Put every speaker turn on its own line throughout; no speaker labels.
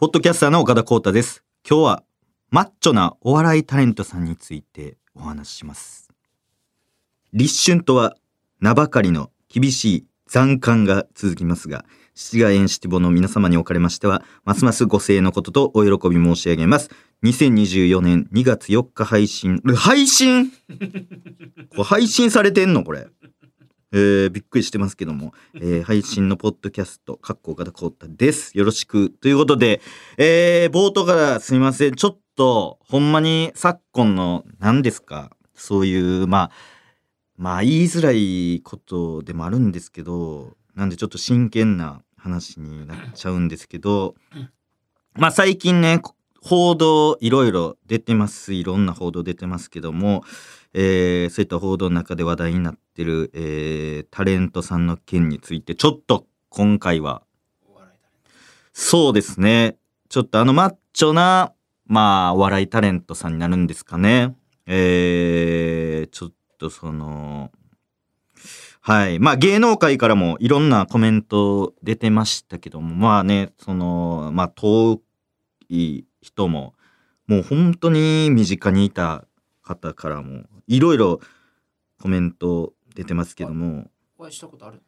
ポッドキャスターの岡田光太です。今日はマッチョなお笑いタレントさんについてお話しします。立春とは名ばかりの厳しい残寒が続きますが、七ヶ園七五の皆様におかれましては、ますますご声援のこととお喜び申し上げます。2024年2月4日配信、配信？これ配信されてんの？これ。えー、びっくりしてますけども、えー、配信のポッドキャスト、かっこ岡田光太です。よろしく。ということで、えー、冒頭からすみません。ちょっと、ほんまに昨今の、何ですか、そういう、まあ、まあ、言いづらいことでもあるんですけど、なんでちょっと真剣な話になっちゃうんですけど、まあ、最近ね、報道いろいろ出てます。いろんな報道出てますけども、えーそういった報道の中で話題になってる、えータレントさんの件について、ちょっと今回は、そうですね。ちょっとあのマッチョな、まあ、お笑いタレントさんになるんですかね。えーちょっとその、はい。まあ芸能界からもいろんなコメント出てましたけども、まあね、その、まあ遠い人も、もう本当に身近にいた方からも、いろいろコメント出てますけども、
お会いしたことある？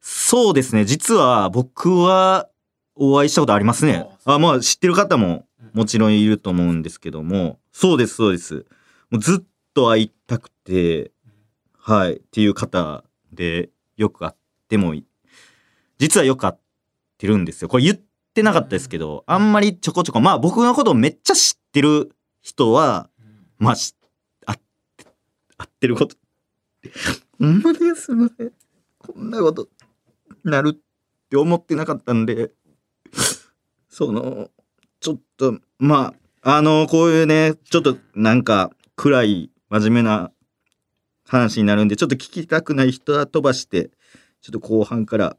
そうですね。実は僕はお会いしたことありますね。あ、まあ知ってる方ももちろんいると思うんですけども、そうです、そうです。もうずっと会いたくて、はい、っていう方でよく会ってもい実はよく会ってるんですよ。これ言ってなかったですけど、あんまりちょこちょこ、まあ僕のことをめっちゃ知ってる人は、まあ、し会って、会ってること、ほんまにすいません。こんなことなるって思ってなかったんで、その、ちょっと、まあ、あの、こういうね、ちょっとなんか暗い真面目な話になるんで、ちょっと聞きたくない人は飛ばして、ちょっと後半から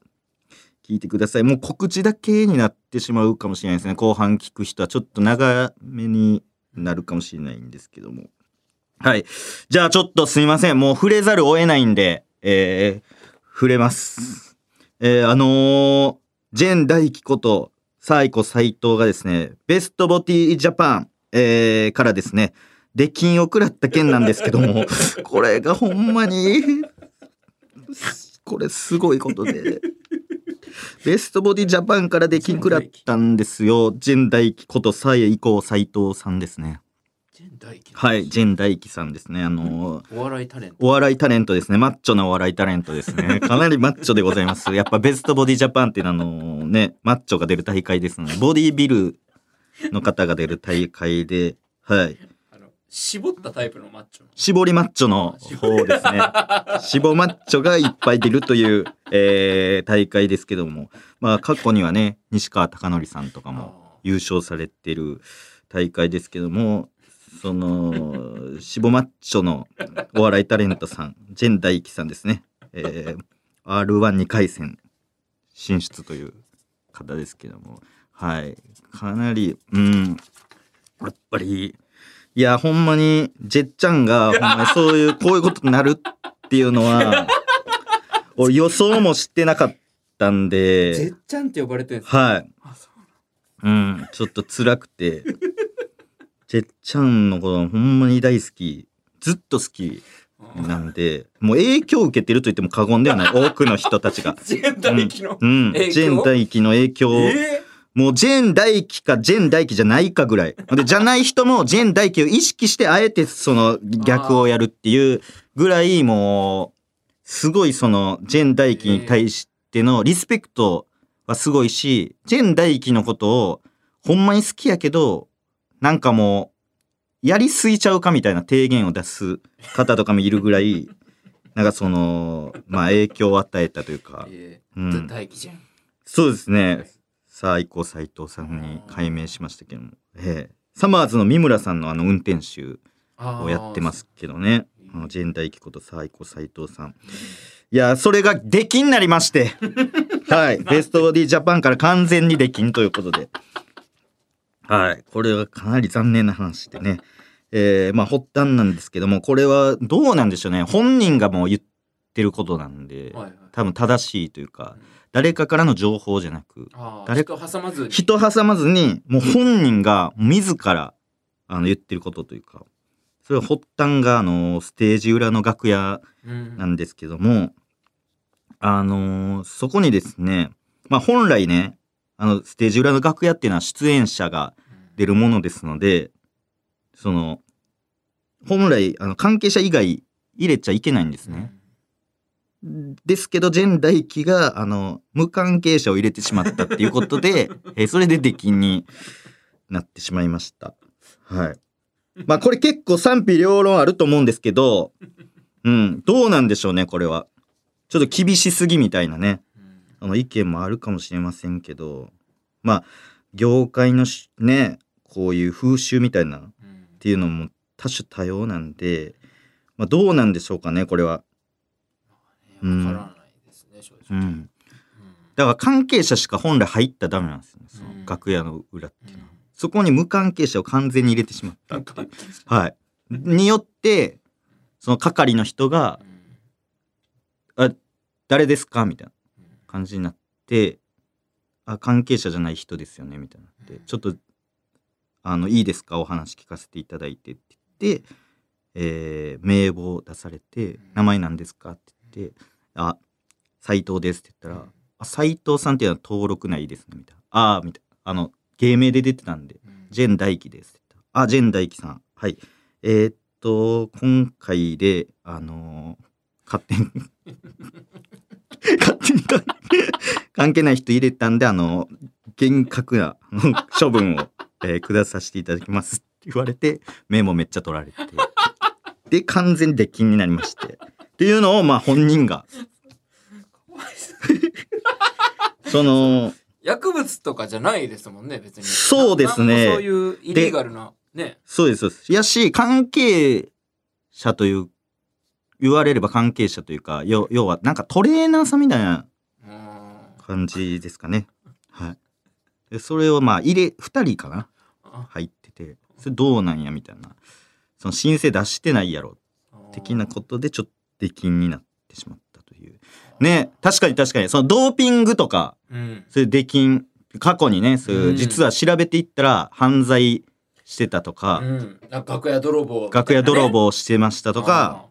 聞いてください。もう告知だけになってしまうかもしれないですね。後半聞く人はちょっと長めになるかもしれないんですけども。はい。じゃあちょっとすいません。もう触れざるを得ないんで、えー、触れます。えー、あのージェン大輝こと、サイコ斎藤がですね、ベストボティジャパン、えー、からですね、出禁を食らった件なんですけども、これがほんまに、これすごいことで。ベストボディジャパンから出禁食らったんですよ。ジェン大輝ことサイコ斎藤さんですね。はい、ジェン大輝さんですね。あのー
お笑いタレント
お笑いタレントですね。マッチョなお笑いタレントですね。かなりマッチョでございます。やっぱベストボディジャパンっていうのはあのね、マッチョが出る大会ですので、ボディビルの方が出る大会で、はい。
絞ったタイプのマッチョ
絞りマッチョの方ですね。絞マッチョがいっぱい出るという、えー大会ですけども、まあ過去にはね、西川貴教さんとかも優勝されてる大会ですけども、その、シボマッチョのお笑いタレントさん、ジェン大輝さんですね。えー、R12 回戦進出という方ですけども、はい。かなり、うん、やっぱり、いや、ほんまに、ジェッちゃんが、ほんまにそういう、こういうことになるっていうのは、俺予想もしてなかったん
ぜ
で
っ、ちゃんって呼ばれてるんです
はい。
う
ん、ちょっと辛くて、ジェッちゃんのことほんまに大好き、ずっと好きなんで、もう影響を受けてると言っても過言ではない、多くの人たちが。
ジェン大輝の
うん、ジェン大輝の影響を、もうジェン大輝かジェン大輝じゃないかぐらい。で、じゃない人もジェン大輝を意識してあえてその逆をやるっていうぐらいもう、すごいそのジェン大輝に対してのリスペクトはすごいし、ジェン大輝のことをほんまに好きやけど、なんかもう、やりすぎちゃうかみたいな提言を出す方とかもいるぐらい、なんかその、まあ影響を与えたというかうん
大輝じゃん
そうですね。最高斉藤さんに改名しましたけども、ええサマーズの三村さんのあの運転手をやってますけどね。あのジェン大輝こと最高斉藤さん。いや、それが出禁になりまして。はい。ベストボディジャパンから完全に出禁ということで。はい。これはかなり残念な話でね。えー、まあ発端なんですけども、これはどうなんでしょうね。本人がもう言ってることなんで、
はいはい
多分正しいというか
うん
誰かからの情報じゃなく誰
人挟まずに
人挟まずにもう本人が自らあの言ってることというかそれは発端があのステージ裏の楽屋
うん
なんですけどもあのそこにですねまあ本来ねあのステージ裏の楽屋っていうのは出演者が出るものですのでその本来あの関係者以外入れちゃいけないんですね。ですけど、ジェン大輝が、あの、無関係者を入れてしまったっていうことで、えそれで出禁になってしまいました。はい。まあ、これ結構賛否両論あると思うんですけど、うん、どうなんでしょうね、これは。ちょっと厳しすぎみたいなね、あの意見もあるかもしれませんけど、まあ、業界のしね、こういう風習みたいなっ
うん
ていうのも多種多様なんで、まあ、どうなんでしょうかね、これは。うん
わからないですね正
う
直
ん。だから関係者しか本来入ったらダメなんですよね。その
うん
楽屋の裏っていうのは。
うん
そこに無関係者を完全に入れてしまったっていう。はい。によって、その係の人が、誰ですか？みたいな感じになって、あ、関係者じゃない人ですよねみたいなって。ちょっと、あの、いいですかお話聞かせていただいてって言って、えー名簿を出されて、名前なんですかって言って、あ、斉藤ですって言ったら、あ、斉藤さんっていうのは登録ないですね、みたいな。ああ、みたいな。あの、芸名で出てたんで、ジェン大輝ですって言ったら。あ、ジェン大輝さん。はい。えーっと、今回で、あのー勝手に、勝手に関関係ない人入れたんで、あの、厳格な 処分を、えー下させていただきますって言われて、メモめっちゃ取られて。で、完全に出禁になりまして。っていうのを、まあ本人が、その、
薬物とかじゃないですもんね別に
そうですね
そういうイリーガルなね
そうです、そうです。やし、関係者という、言われれば関係者というか、要要は、なんかトレーナーさんみたいな
うん。
感じですかね。はい。でそれをまあ、入れ、二人かな？
あ。
入ってて、それどうなんやみたいな。その申請出してないやろ、的なことでちょっと出禁になってしまったという。ね、確かに確かに、そのドーピングとか、
うん。
そういう出禁、過去にね、そういうう、
ん。
実は調べていったら犯罪してたとか、
うん。か楽屋泥棒
楽屋泥
と
棒してましたとか、まあ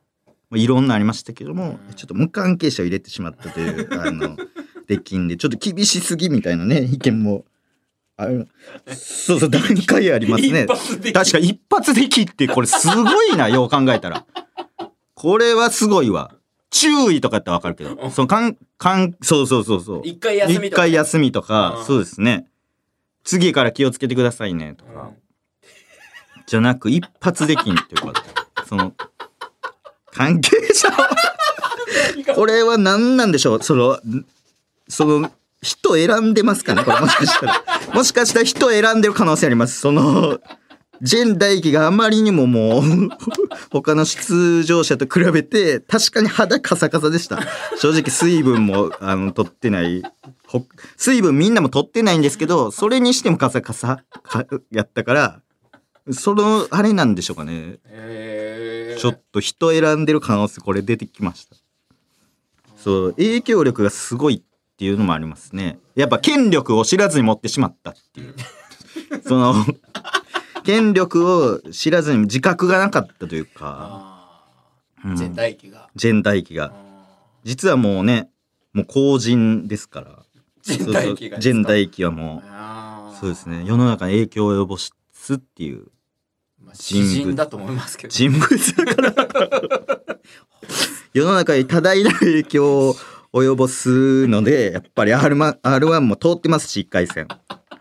いろんなありましたけども、
うん
ちょっと無関係者を入れてしまったという、あの、出禁で、ちょっと厳しすぎみたいなね、意見も、あるそうそう、段階ありますね。確か一発できって、これすごいな、よう考えたら。これはすごいわ。注意とかやったらわかるけど、その、かん、かん、そうそうそうそう。
一回休み
一
とか
回休みとか
う、ん
そうですね。次から気をつけてくださいね、とか。じゃなく、一発できんっていうこと。その、関係者 これは何なんでしょう？その、その、人選んでますかね？これもしかしたら。もしかしたら人選んでる可能性あります。その、ジェン大輝があまりにももう、他の出場者と比べて、確かに肌カサカサでした。正直水分も、あの、取ってない。ほ水分みんなも取ってないんですけど、それにしてもカサカサかやったから、その、あれなんでしょうかね。
えー
ちょっと人選んでる可能性これ出てきました。そう、影響力がすごいっていうのもありますね。やっぱ権力を知らずに持ってしまったっていう。その、権力を知らずに自覚がなかったというか、うん
あー全大輝が
ジェン大輝が。実はもうね、もう公人ですから。
全大輝が
そうそうジェン大輝はもう、そうですね、世の中に影響を及ぼすっていう
まあ
人
人だと思いますけど。
人物だから。世の中に多大な影響を及ぼすのでやっぱり R1, R1 も通ってますし1回戦。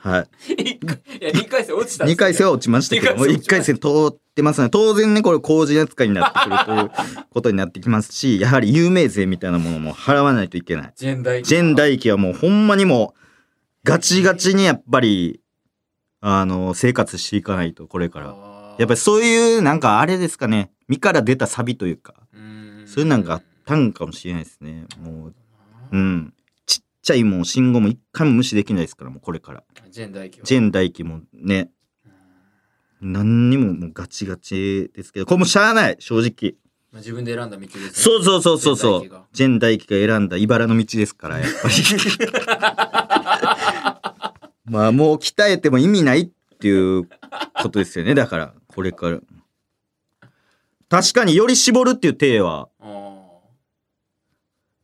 はい。
一回いや2回戦落ちたんです
2回戦は落ちましたけども1
二回戦
通ってますので当然ねこれ工事扱いになってくるという ことになってきますしやはり有名税みたいなものも払わないといけない。
ジェン大輝
ジェン大輝はもうほんまにもうガチガチにやっぱりあの生活していかないとこれからやっぱりそういうなんかあれですかね。身から出たサビというか。
り
そういうなんかあったんかもしれないですね。もううん。ちっちゃいもう信号も一回も無視できないですからもうこれから。
ジェン大輝は。
ジェン大輝もね。何にももうガチガチですけど。これもしゃあない正直。
まあ自分で選んだ道ですね。
そうそうそうそうそう。ジェン大輝が。選んだ茨の道ですから、やっぱり。まあもう鍛えても意味ないっていうことですよね。だから、これから。確かにより絞るっていう体は、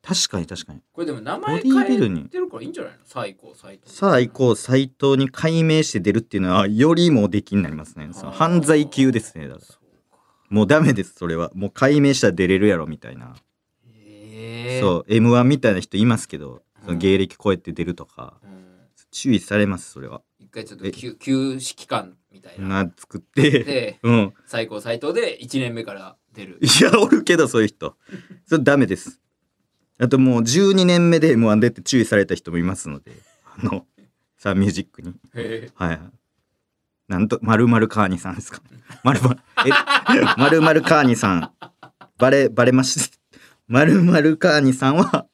確かに確かに。
これでも名前変えてるからいいんじゃないの？最高、最高。
さあ行こう、斎藤に解明して出るっていうのは、よりもできになりますね。その犯罪級ですね。だから。もうダメです、それは。もう解明したら出れるやろ、みたいな。
ええ。
そう、M1 みたいな人いますけど、その
うん
芸歴超えて出るとか、
うん。
注意されます、それは。
一回ちょっと休休止期間みたいな。
な、作って、
で、
うん。
最高斎藤で1年目から出る。
いや、おるけど、そういう人。それダメです。あともう12年目で M1 出て注意された人もいますので、あの、サンミュージックに。はい。なんと、まるまるカーニさんですか。まるまる、え、まるまるカーニさん。バレ、バレまし、まるまるカーニさんは、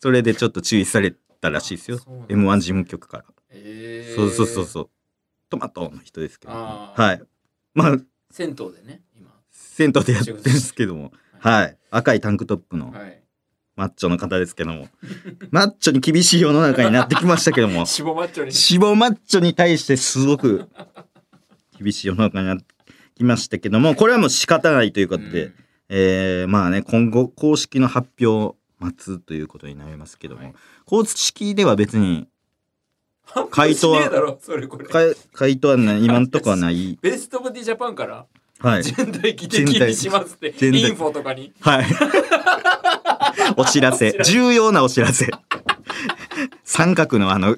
それでちょっと注意されたらしいですよ
そうなん。だ
M1 事務局から。
ええ。
そうそうそうそう。トマトの人ですけど。はい。まあ、
銭湯でね、今。
銭湯でやってるんですけども。はい。赤いタンクトップの
はい。
マッチョの方ですけども。マッチョに厳しい世の中になってきましたけども。
脂肪マッチョに。
脂肪マッチョに対してすごく厳しい世の中になってきましたけども、これはもう仕方ないということで、
うん
えーまあね、今後公式の発表を待つということになりますけども、
はい
公式では別に回答は回答は 今んとこはない。
ベストボディジャパンから、
はい。
ジェンダー的にしますって、インフォとかに。
はい。お知らせ重要なお知らせ。三角のあの、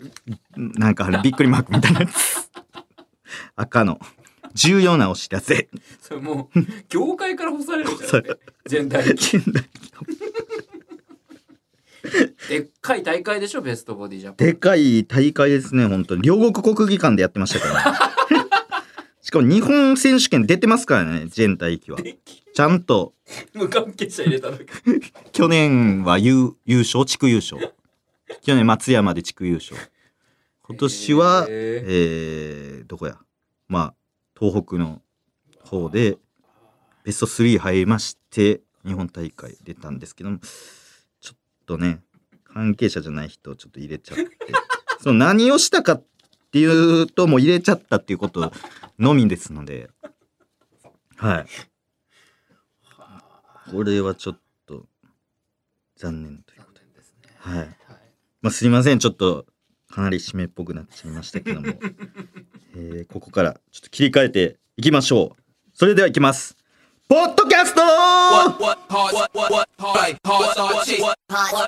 なんかあれ びっくりマークみたいなやつ。赤の。重要なお知らせ。
それもう、業界から干されるじゃん。ジェンダー的。でっかい大会でしょ、ベストボディジャパン。
でかい大会ですね、本当に。両国国技館でやってましたから、ね。しかも日本選手権出てますからね、ジェン大輝は。ちゃんと、
無関係者入れただけ。
去年は優優勝、地区優勝。去年松山で地区優勝。今年は、
へ
えー、どこやまあ、東北の方で、ベスト3入りまして、日本大会出たんですけども、とね、関係者じゃない人をちょっと入れちゃって、その何をしたかっていうと、もう入れちゃったっていうことのみですので、はい。これはちょっと残念ということで。
すね。
はい。まあ、すいません。ちょっと、かなり締めっぽくなっちゃいましたけども。えーここからちょっと切り替えていきましょう。それではいきます。ポッドキャスト
What what hard what what hard hard cheese what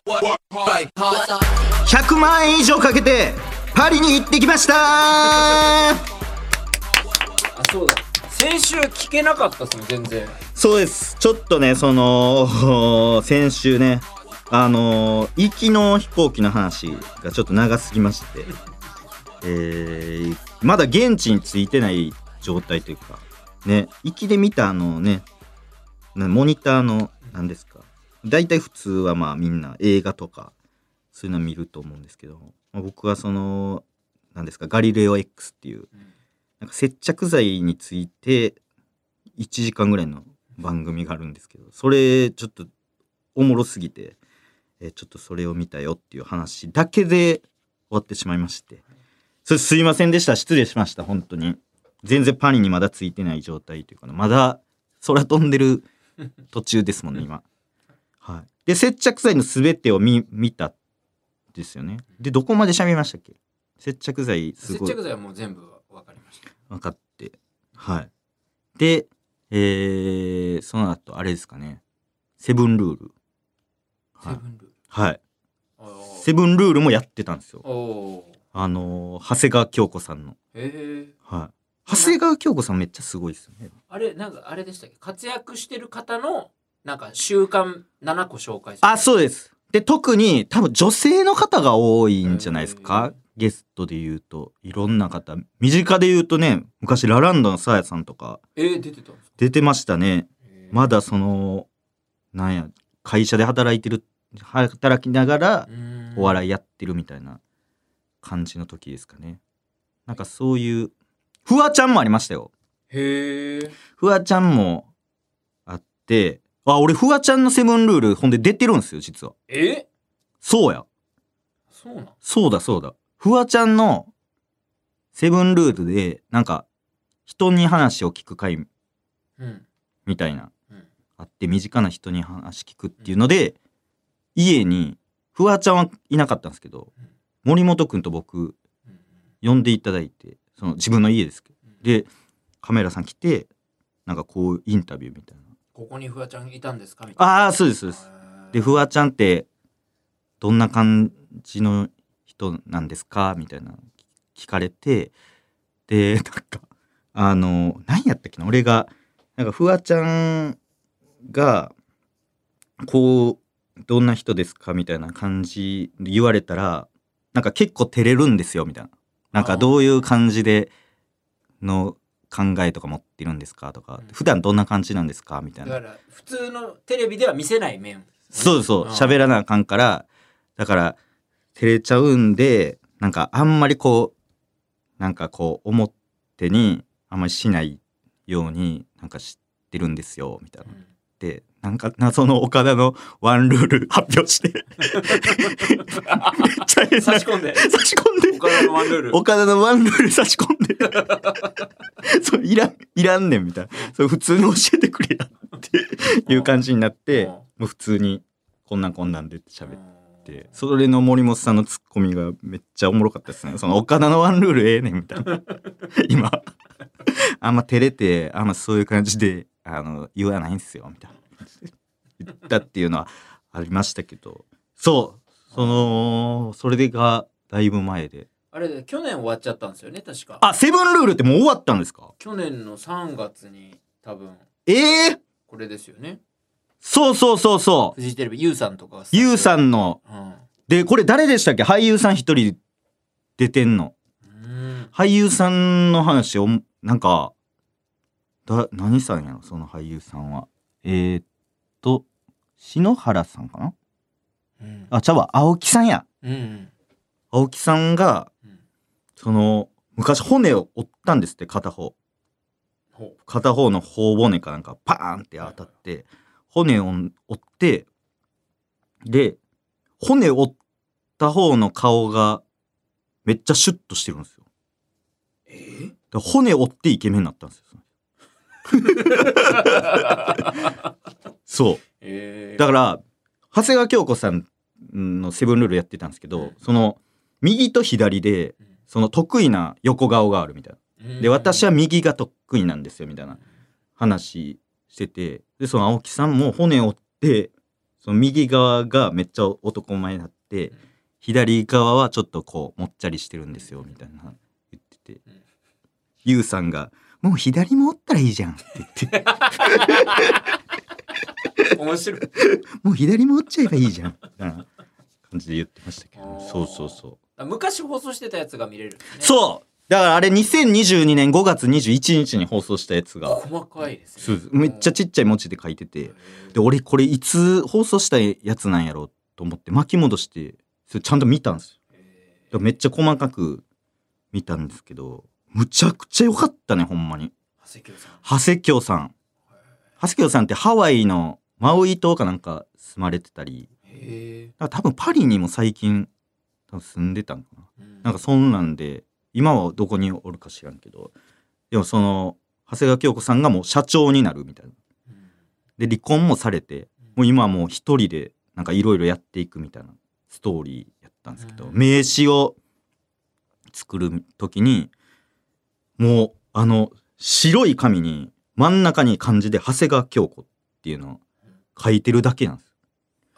what hard hard
!100 万円以上かけて、パリに行ってきました
あ、そうだ。先週聞けなかったっすね、全然。
そうです。ちょっとね、その、先週ね、あのー行きの飛行機の話がちょっと長すぎまして、えーまだ現地に着いてない状態というか、ね、行きで見たあのね、なモニターの、何ですか、大体普通はまあみんな映画とか、そういうの見ると思うんですけど、まあ僕はその、何ですか、ガリレオ X っていう、なんか接着剤について1時間ぐらいの番組があるんですけどそれちょっとおもろすぎて、えーちょっとそれを見たよっていう話だけで終わってしまいまして。それすいませんでした。失礼しました。本当に全然パリにまだついてない状態というかなまだ空飛んでる途中ですもんね今。はい。で接着剤の全てを見見たんですよね。でどこまで喋りましたっけ？接着剤すごい。
接着剤はもう全部わかりました。
分かって。はい。でえー、その後あれですかね。セブンルール。はい。
セブンルール。
はい。セブンルールもやってたんですよ。あのー長谷川京子さんの。
へえ。
はい長谷川京子さんめっちゃすごいですよね。
あれ、なんかあれでしたっけ？活躍してる方の、なんか習慣7個紹介する。
あそうです。で特に多分女性の方が多いんじゃないです
へ
か
ー
ゲストで言うと。いろんな方。身近で言うとね昔ラランドのサーヤさんとか。
えー、出てたんですか？
出てましたね。まだそのなんや会社で働いてる働きながらお笑いやってるみたいな感じの時ですかね。なんかそういうフワちゃんもありましたよ
へえ。
フワちゃんもあってあ、俺、フワちゃんのセブンルール、ほんで出てるんですよ、実は。
え？
そうや。
そうなん？
そうだ、そうだ。フワちゃんのセブンルールで、なんか、人に話を聞く会
うん
みたいな、
うん
あって、身近な人に話聞くっていうので、家に、フワちゃんはいなかったんですけど
うん、
森本くんと僕、
うん
呼んでいただいて、その自分の家ですけど。
うん
で、カメラさん来て、なんかこう、インタビューみたいな。
ここにフワちゃんいたんですか？みたいな
ああ、そうです、そうです。で、フワちゃんって、どんな感じの人なんですか？みたいな聞かれて、で、なんか、あの、何やったっけな？俺が、なんか、フワちゃんが、こう、どんな人ですか？みたいな感じで言われたら、なんか結構照れるんですよ、みたいな。なんかどういう感じでの考えとか持ってるんですかとか、
うん
普段どんな感じなんですかみたいな
だ。から普通のテレビでは見せない面
そうそう、
ん
喋らなあかんから、だから、照れちゃうんで、なんかあんまりこう、なんかこう、表にあんまりしないように、なんか知ってるんですよ、みたいな。
うん
で、なんか謎の岡田のワンルール発表して、めっちゃ変な
差し込んで
差し込んで、
岡田のワンルール
岡田のワンルール差し込んで、そう、いらん、いらんねん、みたいな。そう、普通に教えてくれやっていう感じになって、
うん
もう普通に、こんなんこんなんでって喋って。
うん
それの森本さんのツッコミがめっちゃおもろかったですね。その岡田のワンルールええねんみたいな。今、あんま照れて、あんまそういう感じで、あの、言わないんすよ、みたいな言ったっていうのはありましたけど、そう、その、それがだいぶ前で。
あれ去年終わっちゃったんですよね確か。
あ、セブンルールってもう終わったんですか？
去年の3月に多分。
ええ
これですよね。
そうそうそうそう。
フジテレビユウさんとか
ゆうさ
ん
んの、
うん。
で、これ誰でしたっけ？俳優さん一人出てんの。
うん。
俳優さんの話をなんかだ何さんやろ？その俳優さんは。えー、っと篠原さんかな？
うん。
あちゃうわ。青木さんや。
うん
青木さんが
うん。
その昔骨を折ったんですって片方。
ほ
片方の頬骨かなんかパーンって当たって骨を折ってで骨折った方の顔がめっちゃシュッとしてるんですよ。
え？ー
骨折ってイケメンになったんですよ。そう。
えー。
だから、長谷川京子さんのセブンルールやってたんですけど、
うん。
その、右と左で、その得意な横顔があるみたいな。で、私は右が得意なんですよ、みたいな話してて、で、その青木さんも骨折って、その右側がめっちゃ男前になって
うん、
左側はちょっとこう、もっちゃりしてるんですよ、みたいな言ってて。
うん、
ゆうさんが、もう左も折ったらいいじゃんって言って、
面白い。
もう左も折っちゃえばいいじゃんみたいな感じで言ってましたけど、そうそうそう。
あ昔放送してたやつが見れるね。
そう。だからあれ2022年5月21日に放送したやつが、
細かいですね。
めっちゃちっちゃい文字で書いてて、で、俺これいつ放送したやつなんやろうと思って巻き戻して、それちゃんと見たんですよ。めっちゃ細かく見たんですけど、むちゃくちゃ良かったね、ほんまに。
ー長谷京さん
長谷京さん。長谷京さんってハワイのマウイ島かなんか住まれてたり、多分パリにも最近多分住んでたんかな。
え
なんかそんなんで、今はどこにおるか知らんけど、でもその、長谷川京子さんがもう社長になるみたいな。で、離婚もされて、もう今はもう一人でなんかいろいろやっていくみたいなストーリーやったんですけど、
うん
名刺を作る時に、もうあの白い紙に真ん中に漢字で長谷川京子っていうのを書いてるだけなんです。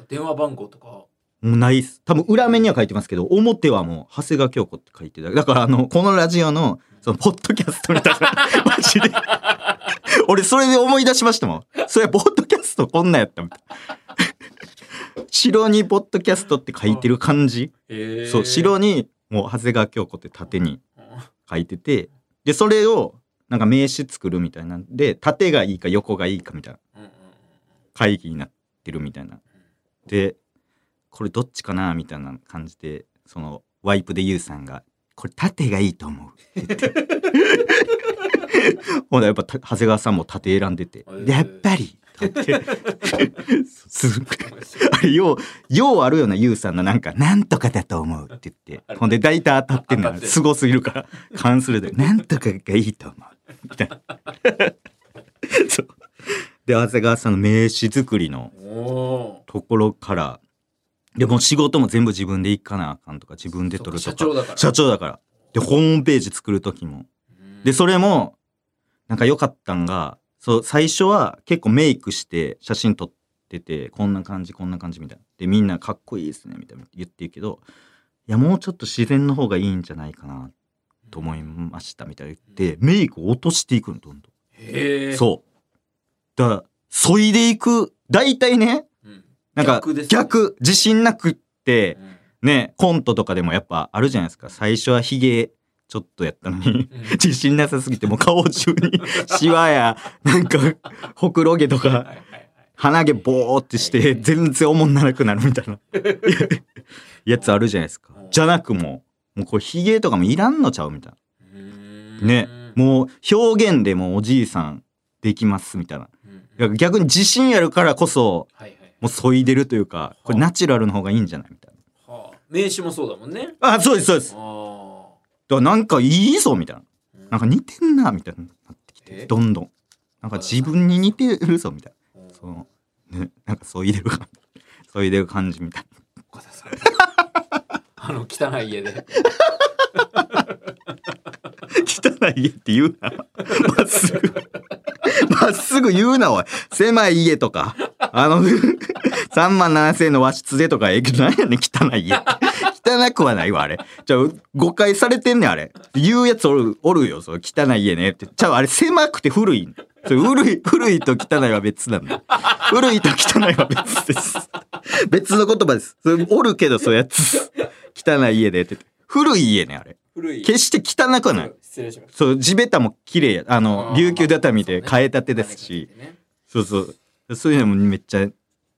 電話番号とか
もうないっす。多分裏面には書いてますけど、表はもう長谷川京子って書いてるだからあの、このラジオの、その、ポッドキャストみたいな、マジで。俺それで思い出しましたもん。それポッドキャストこんなんやったみたいな。白にポッドキャストって書いてる感じ。そう、白にもう長谷川京子って縦に書いてて、で、それをなんか名刺作るみたいなんで、縦がいいか横がいいかみたいな会議になってるみたいな。で、これどっちかなみたいな感じで、そのワイプでユウさんが、これ縦がいいと思うって言って。ほら、やっぱた長谷川さんも縦選んでて、やっぱりってあってすあれようようあるようなユウさんのなんか「なんとかだと思う」って言ってほんで大体当たってんのすごすぎるから関するで「なんとかがいいと思う」みたいなそう。で長谷川さんの名刺作りのところからでもう仕事も全部自分で行かなあかんとか自分で
ー。
取るとか
社長だから。
社長だから。でホームページ作る時も。
うん。
でそれもなんか良かったんがそう最初は結構メイクして写真撮っててこんな感じこんな感じみたいな。でみんなかっこいいですねみたいな言ってるけどいやもうちょっと自然の方がいいんじゃないかなと思いましたみたいな言ってメイクを落としていくのどんどん。
へえ。
そう。だからそいでいく大体ね
うん。
なんか
逆
逆自信なくって
うん。
ねコントとかでもやっぱあるじゃないですか。最初はヒゲちょっとやったのに
うん。
自信なさすぎてもう顔中に シワやなんかほくろ毛とか。鼻毛ボーってして全然おもんなくなるみたいな やつあるじゃないですか。じゃなくもうもうこれヒゲとかもいらんのちゃうみたいな。ん。ね。もう表現でもうおじいさんできますみたいな。逆に自信あるからこそ。もうそいでるというかこれナチュラルの方がいいんじゃないみたい
はあ。名刺もそうだもんね。
なあそうですそうですだか
あ
らなんかいいぞみたいな。
あ。
なんか似てんなみたいになってき
え？
てどんどん。なんか自分に似てるぞみたい
うん。
なそのねなんかそいでる感じ。そいでる感じみたい
岡田さん。あの汚い家で。
な汚い家って言うな。まっすぐ。まっすぐ言うなおい。狭い家とか。あの3万7千円の和室でとかええけど何やねん汚い家汚くはないわあれ。じゃあ誤解されてんねんあれ。言うやつおるおるよその汚い家ね。って。じゃああれ狭くて古い。それ古い古いと汚いは別なんだ。古いと汚いは別です。別の言葉です。それおるけどそういうやつ。汚い家で。って。古い家ねあれ。
古い。
決して汚くはない。
失礼しました。
そう地べたも綺麗や。あの琉球畳で
そうね。
替えたてですし、
ね。
そうそう。そういうのもめっちゃ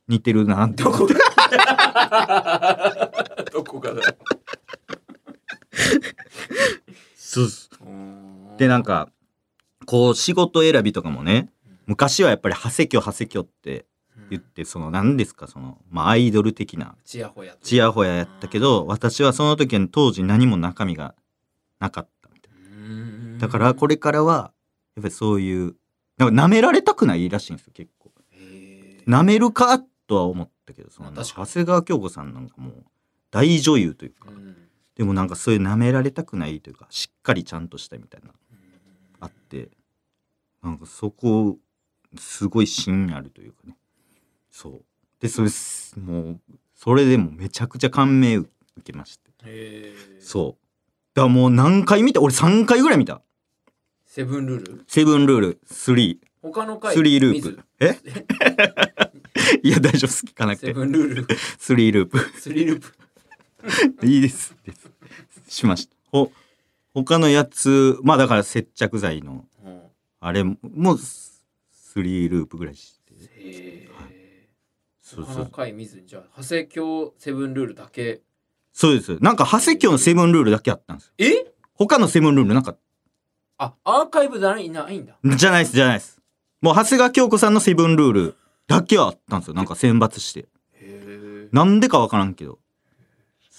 似てるなって。
どこが？どこがだよ。
そうそうでなんかこう仕事選びとかもね昔はやっぱり長谷京長谷京って言ってその何ですかその、まあ、アイドル的な。
ちやほや。
ちやほややったけど私はその時に当時何も中身がなかったみたいな。だからこれからはやっぱりそういうなんか舐められたくないらしいんですよ結構。舐めるかとは思ったけどその長谷川京子さんなんかもう大女優というか。
うん。
でもなんかそういう舐められたくないというかしっかりちゃんとしたみたいなあって。なんかそこすごい芯あるというかね。そう。でそれすもうそれでもめちゃくちゃ感銘受けまして。そう。だからもう何回見た俺3回ぐらい見た。
セブンルール？
セブンルール3
他の回？
スリーループ。え？いや大丈夫好きかなく
セ
て
ブンルール。
スリーループ。
スリーループ
いいです。です。しました。ほ他のやつまあだから接着剤の
うん。
あれもうスリーループぐらいして。
へ
そうそう。
ー他の回見ずにじゃあ長谷京セブンルールだけ。
そうです。なんか長谷京のセブンルールだけあったんですよ。
え？
他のセブンルールなんか
あアーカイブないないんだ。
じゃないですじゃないです。もう長谷川京子さんのセブンルールだけはあったんですよ。なんか選抜して。なんでかわからんけど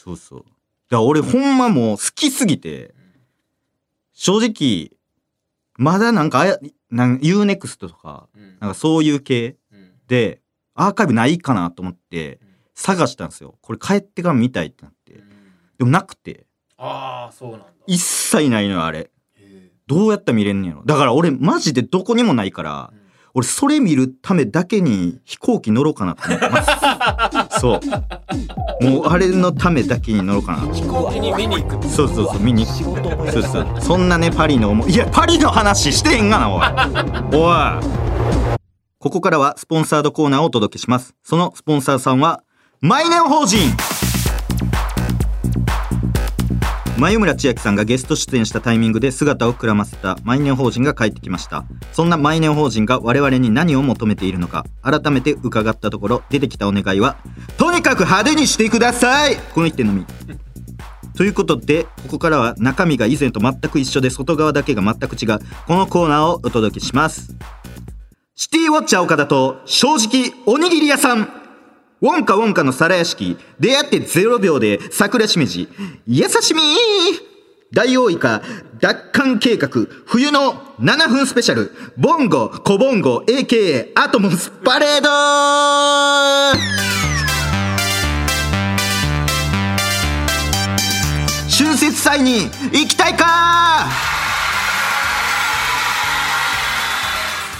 そうそう。だから俺ほんまもう好きすぎて正直まだなんかあやなん UNEXT とか
うん。
なんかそういう系
うん。
でアーカイブないかなと思って
うん。
探したんですよ。これ帰ってから見たいってなって。
うん。
でもなくて。
ああそうなんだ。
一切ないのよあれ。
へ
どうやったら見れんねやろ。だから俺マジでどこにもないから
ーうん
俺それ見るためだけに飛行機乗ろうかなと思ってます。そう。もうあれのためだけに乗ろうかな
飛行機に見に行く。
そうそうそう見にそうそうそんなねパリの思いいやパリの話してへんがなおい。おい。ここからはスポンサードコーナーをお届けします。そのスポンサーさんはマイネオ法人眉村千秋さんがゲスト出演したタイミングで姿をくらませたマイネオ法人が帰ってきました。そんなマイネオ法人が我々に何を求めているのか改めて伺ったところ出てきたお願いはとにかく派手にしてください!この一点のみ。ということでここからは中身が以前と全く一緒で外側だけが全く違うこのコーナーをお届けします。シティウォッチャー岡田と正直おにぎり屋さん。ウォンカウォンカの皿屋敷、出会って0秒で桜しめじ、優しみー大王イカ、奪還計画、冬の7分スペシャル、ボンゴ、コボンゴ、AKA アトモスパレード春節祭に行きたいか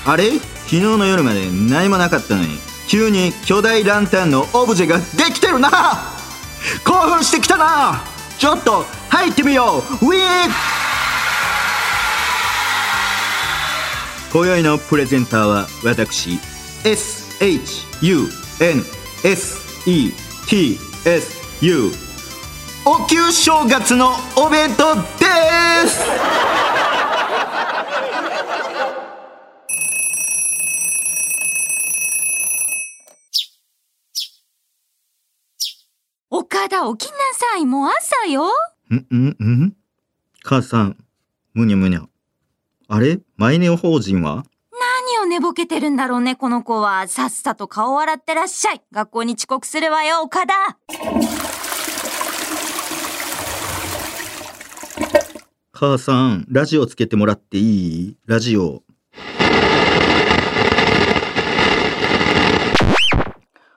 あれ昨日の夜まで何もなかったのに急に巨大ランタンのオブジェができてるな。興奮してきたな。ちょっと入ってみよう。ウィー今宵のプレゼンターは私 SHUNSETSU お給正月のお弁当です。
岡田起きなさい。もう朝よ。
ん？ん？ん？母さん。むにゃむにゃ。あれ？マイネオ法人は？
何を寝ぼけてるんだろうねこの子は。さっさと顔洗ってらっしゃい。学校に遅刻するわよ岡田。
母さんラジオつけてもらっていい？ラジオ。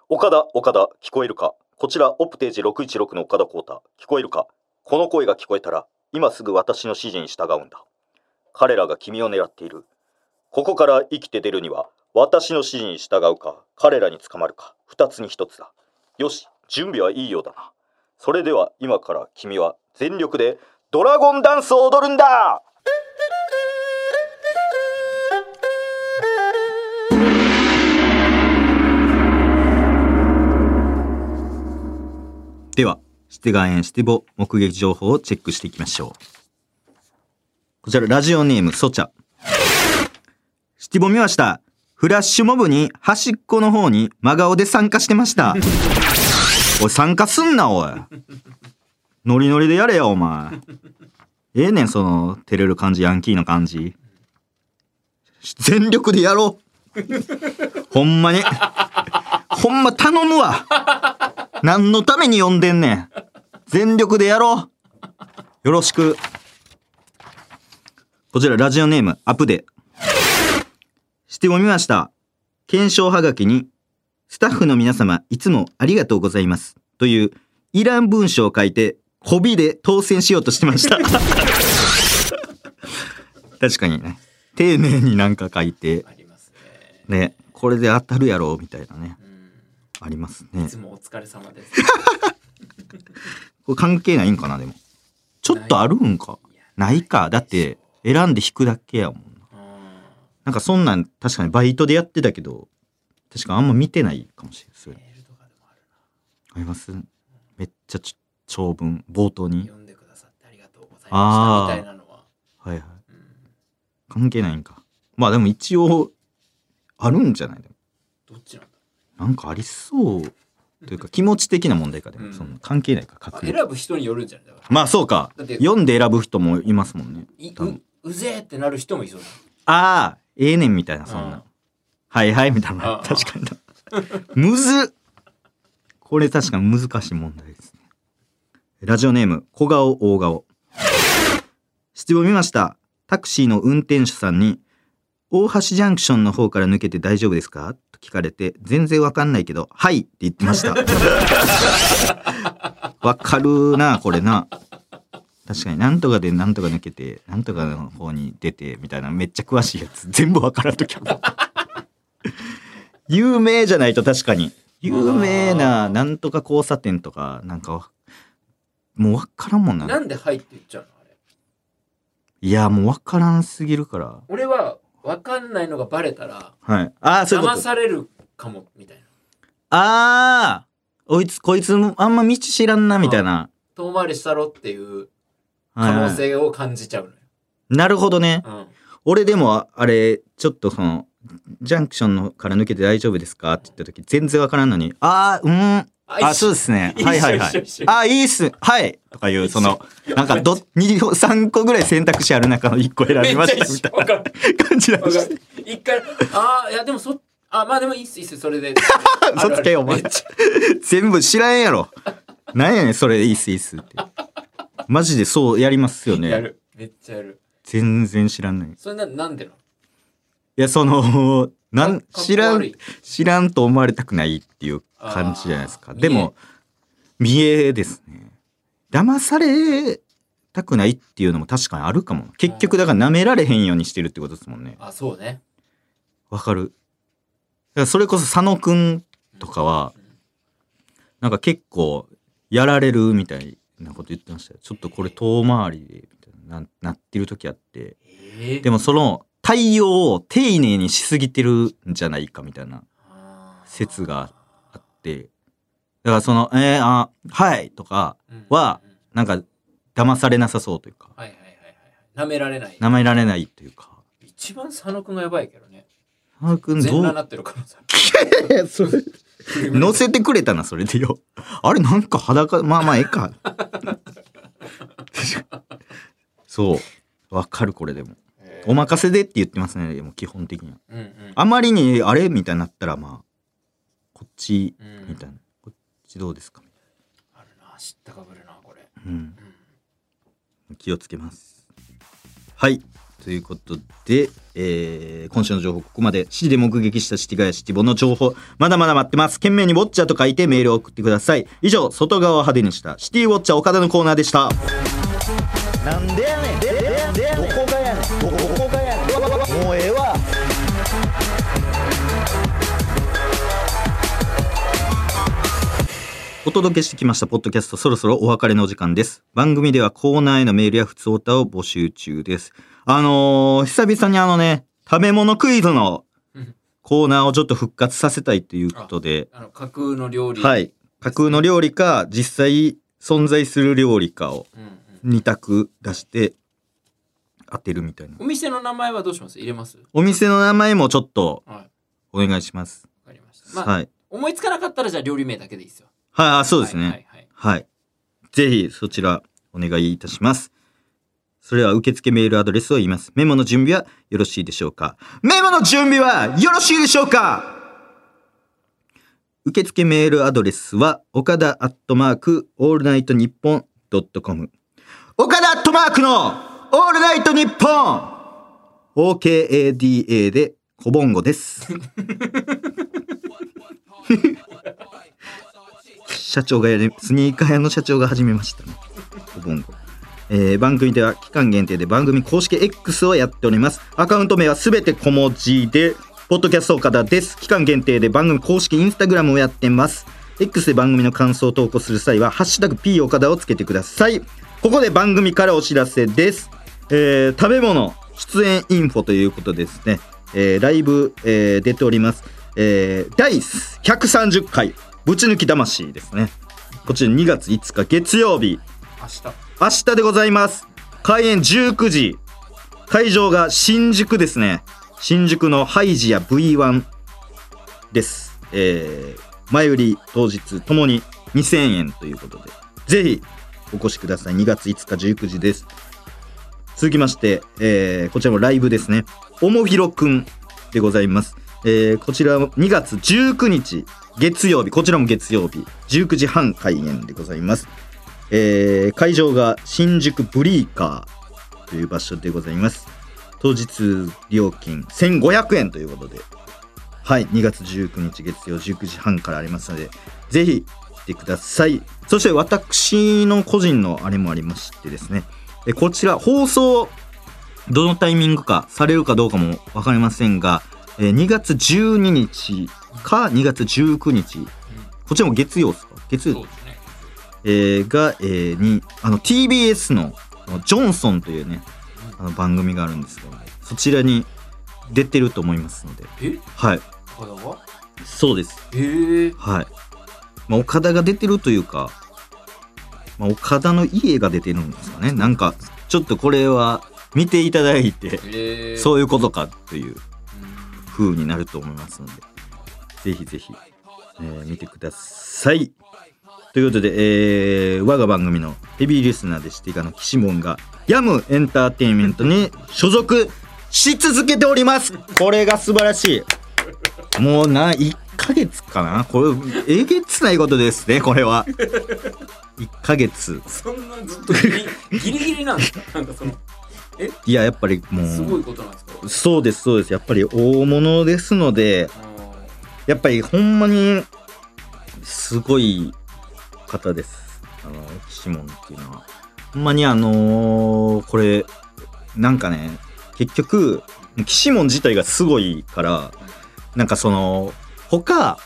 岡田、岡田、聞こえるか？こちら、オプテージ616の岡田光太、聞こえるか？この声が聞こえたら、今すぐ私の指示に従うんだ。彼らが君を狙っている。ここから生きて出るには、私の指示に従うか、彼らに捕まるか、二つに一つだ。よし、準備はいいようだな。それでは今から君は全力でドラゴンダンスを踊るんだ
ではシテガエンシティボ目撃情報をチェックしていきましょう。こちらラジオネームソチャ。シティボ見ました。フラッシュモブに端っこの方に真顔で参加してました。おい参加すんなおい。ノリノリでやれよお前。ええねんその照れる感じヤンキーの感じ。全力でやろう。ほんまに。ほんま頼むわ。何のために呼んでんねん。全力でやろう。よろしく。こちらラジオネームアップデしてもみました。検証はがきにスタッフの皆様いつもありがとうございます。といういらん文章を書いてコビで当選しようとしてました。確かにね。丁寧になんか書いて。
ありますね。
ね。これで当たるやろうみたいなね。
うん。
ありますね。
いつもお疲れ様です。
これ関係ないんかなでも。ちょっとあるんか？ないか。だって選んで引くだけやもんな。
うん
なんかそんなん確かにバイトでやってたけど確かあんま見てないかもしれない
あ
ります？めっちゃち長文冒頭
な。
に。
読んでくださってありがとうございましたみたいなのは。
はいはい。
うん。
関係ないんか。まあでも一応あるんじゃない？
なん
かありそうというか気持ち的な問題かでも、
うん。
そんな関係ないか
あ
確率
選ぶ人によるんじゃないだから。
まあそうか。
だって
読んで選ぶ人もいますもんね。
い
多分。
ううぜえってなる人もいそうだ。
ああええねんみたいなそんな、
うん
はいはいみたいな。確かにな。むずっ。これ確かに難しい問題ですね。ラジオネーム小顔大顔。質問見ました。タクシーの運転手さんに大橋ジャンクションの方から抜けて大丈夫ですか？と聞かれて全然わかんないけどはい！って言ってました。わかるなこれな。確かになんとかでなんとか抜けてなんとかの方に出てみたいなめっちゃ詳しいやつ。全部わからんとき 有名じゃないと確かに。有名ななんとか交差点とかなんかわもうわからんもんな。
なんではいって言っちゃうのあれ？
いやもうわからんすぎるから。
俺は分かんないのがバレたら
はい。ああそういうこ
騙
と
されるかもみたいな。
ああこいつこいつあんま道知らんなみたいな、
遠回りしたろっていう
はいはい。
可能性を感じちゃうのよ。
なるほどね。
うん。
俺でもあれちょっとそのジャンクションのから抜けて大丈夫ですか？って言った時全然わからんのにああうんあそうですね。はいはいはい。あいいっす。はい。とかいうそのなんかど2 3個ぐらい選択肢ある中の1個選びましたみたいな感じなんです
る一回ああいやでもそあまあでもいいっすいいっすそれで。
嘘つけよお前。
めっちゃ
全部知らんやろ。なんやねんそれいいっすいいっすって。マジでそうやりますよ
や
ね
る。めっちゃやる。
全然知らんないい
それななんでの？
やそのなん知らん知らんと思われたくないっていう感じじゃないですか。でも見栄ですね。騙されたくないっていうのも確かにあるかも。結局だから舐められへんようにしてるってことですもんね。
あそうね。
わかる。だからそれこそ佐野くんとかはなんか結構やられるみたいなこと言ってましたよ。ちょっとこれ遠回りでみたいなななってる時あって。
ええ
でもその対応を丁寧にしすぎてるんじゃないかみたいな説があって。だからその「えー、あはい」とかは
うんうん。
なんか騙されなさそうというか。
はいはいはいはい舐められない。
舐められないというか。
一番佐野くんがやばいけどね。
佐野くんどう？
なってるからさ
それ乗せてくれたなそれでよ。あれなんか裸まあまあええか。そう。わかるこれでも。お任せでって言ってますねでも基本的には。
うんうん。
あまりにあれみたいになったらまあち
うん。
みたいな、こっちどうですか？み
あるな知ったかぶるなこれ。
たいな、うん、気をつけます。はい。ということで、えー今週の情報ここまで。シティで目撃したシティガヤシティボの情報。まだまだ待ってます。懸命にウォッチャーと書いてメールを送ってください。以上外側を派手にしたシティウォッチャー岡田のコーナーでした。
なんでやねん
お届けしてきましたポッドキャストそろそろお別れのお時間です。番組ではコーナーへのメールや普通オタを募集中です。あのー久々にあのね食べ物クイズの
うん
コーナーをちょっと復活させたいということで。
あの架空の料理。
はい。架空の料理か実際存在する料理かを
うんうん。
2択出して当てるみたいな。
お店の名前はどうします？入れます？
お店の名前もちょっと
はい。
お願いします。
わかりました。まあ、
はい。
思いつかなかったらじゃあ料理名だけでいいですよ
はいあそうですね、
はいはいはい
はい。ぜひそちらお願いいたします。それでは受付メールアドレスを言います。メモの準備はよろしいでしょうか？メモの準備はよろしいでしょうか？受付メールアドレスは岡田アットマークオールナイトニッポンドットコム岡田アットマークのオールナイトニッポン OKADA でコボンゴです。社長がやりスニーカー屋の社長が始めましたね。コボンゴ。えー番組では期間限定で番組公式 X をやっております。アカウント名はすべて小文字で、ポッドキャスト岡田です。期間限定で番組公式インスタグラムをやってます。X で番組の感想を投稿する際は、ハッシュタグ P 岡田をつけてください。ここで番組からお知らせです。えー食べ物出演インフォということですね。えーライブ、えー出ております。えー第130回ぶち抜き魂ですね。こちら2月5日月曜日。
明日。
明日でございます。開演19時。会場が新宿ですね。新宿のハイジや V1 です。えー前売り当日ともに2000円ということで。ぜひお越しください。2月5日19時です。続きまして、えーこちらもライブですね。おもひろくんでございます、えーこちら2月19日月曜日こちらも月曜日19時半開演でございます。えー会場が新宿ブリーカーという場所でございます。当日料金1500円ということで。はい2月19日月曜19時半からありますのでぜひ来てください。そして私の個人のあれもありましてですね。えこちら放送どのタイミングかされるかどうかも分かりませんがえー2月12日か2月19日。こちらも月曜ですか？月曜。
ね。
えーが、えーにあの TBS のジョンソンというねあの番組があるんですけどそちらに出てると思いますので。
え？
はい。
岡田が
そうです。
ええ
はい、まあ、岡田が出てるというか、まあ、岡田の家が出てるんですかね。なんかちょっとこれは見ていただいて
ええ
そういうことかという。
うん
風になると思いますのでぜひぜひ、えー見てください。ということで、えー我が番組のヘビーリスナーでして以下の岸門がヤムエンターテインメントに所属し続けております。これが素晴らしい。もうな1ヶ月かな。これえげつないことですねこれは。1ヶ月。
そんなずっとギリギリギリなんですか？なんかその
いややっぱりも
すごいうことなんですか？
そうですそうです。やっぱり大物ですのでやっぱりほんまにすごい方です。あの岸門っていうのは。ほんまにあのーこれなんかね結局岸門自体がすごいからなんかその他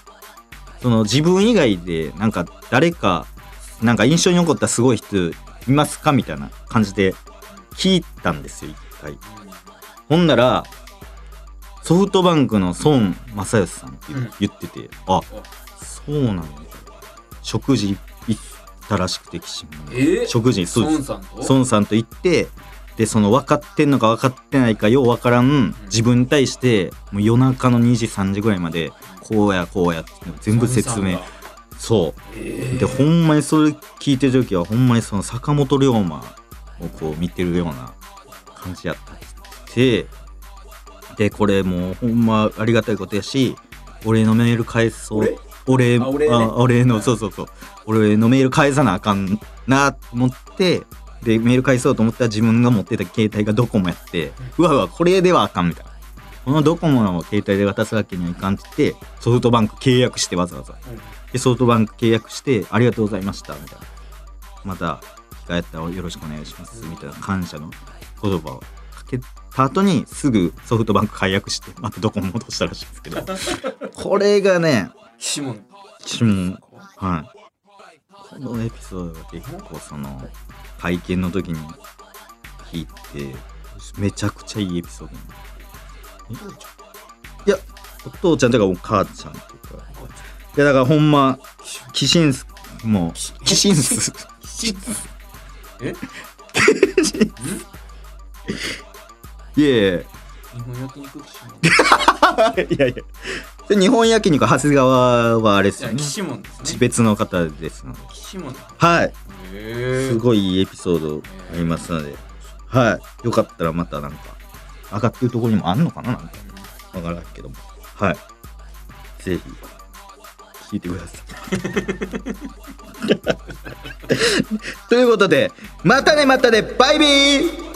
その自分以外でなんか誰かなんか印象に残ったすごい人いますか？みたいな感じで聞いたんですよ一回。ほんならソフトバンクの孫正義さんって
うん。
言ってて、あそうなんだ食事行ったらしくて岸門
えー？
食事にそうです。
孫さんと？
孫さんと行ってでその分かってんのか分かってないかよう分からん自分に対してもう夜中の2時3時ぐらいまでこうやこうやって全部説明。そ
えー。
うでほんまにそれ聞いてる時はほんまにその坂本龍馬をこう見てるような感じやった。ってでこれもうほんまありがたいことやし俺のメール返そう。俺？
あ俺ね。
あ俺のそうそうそう。俺のメール返さなあかんなと思って。でメール返そうと思ったら自分が持ってた携帯がドコモやって。うわうわこれではあかんみたいな。このドコモの携帯で渡すわけにはいかんって言ってソフトバンク契約してわざわざ。でソフトバンク契約してありがとうございましたみたいな。また機会あったらよろしくお願いします。みたいな感謝の言葉をかけた後にすぐソフトバンク解約してまたドコモ戻したらしいんですけど。これがね
岸門
私もはい。このエピソードが結構その会見の時に聞いてめちゃくちゃいいエピソードいやお父ちゃんというかお母ちゃんというか。いやだからほんまキシンス。もうキシンス
え？
いやいや
日本焼肉
いやいや。で日本焼肉長谷川はあれですよね。
岸門ですね。
別の方ですので。
岸門
はい。
へ
すごいいいエピソードありますので、はい。よかったらまたなんか、上がってるところにもあんのかななんか、わからんけども。はい。ぜひ、聞いてください。ということで、またねまたね、バイビー。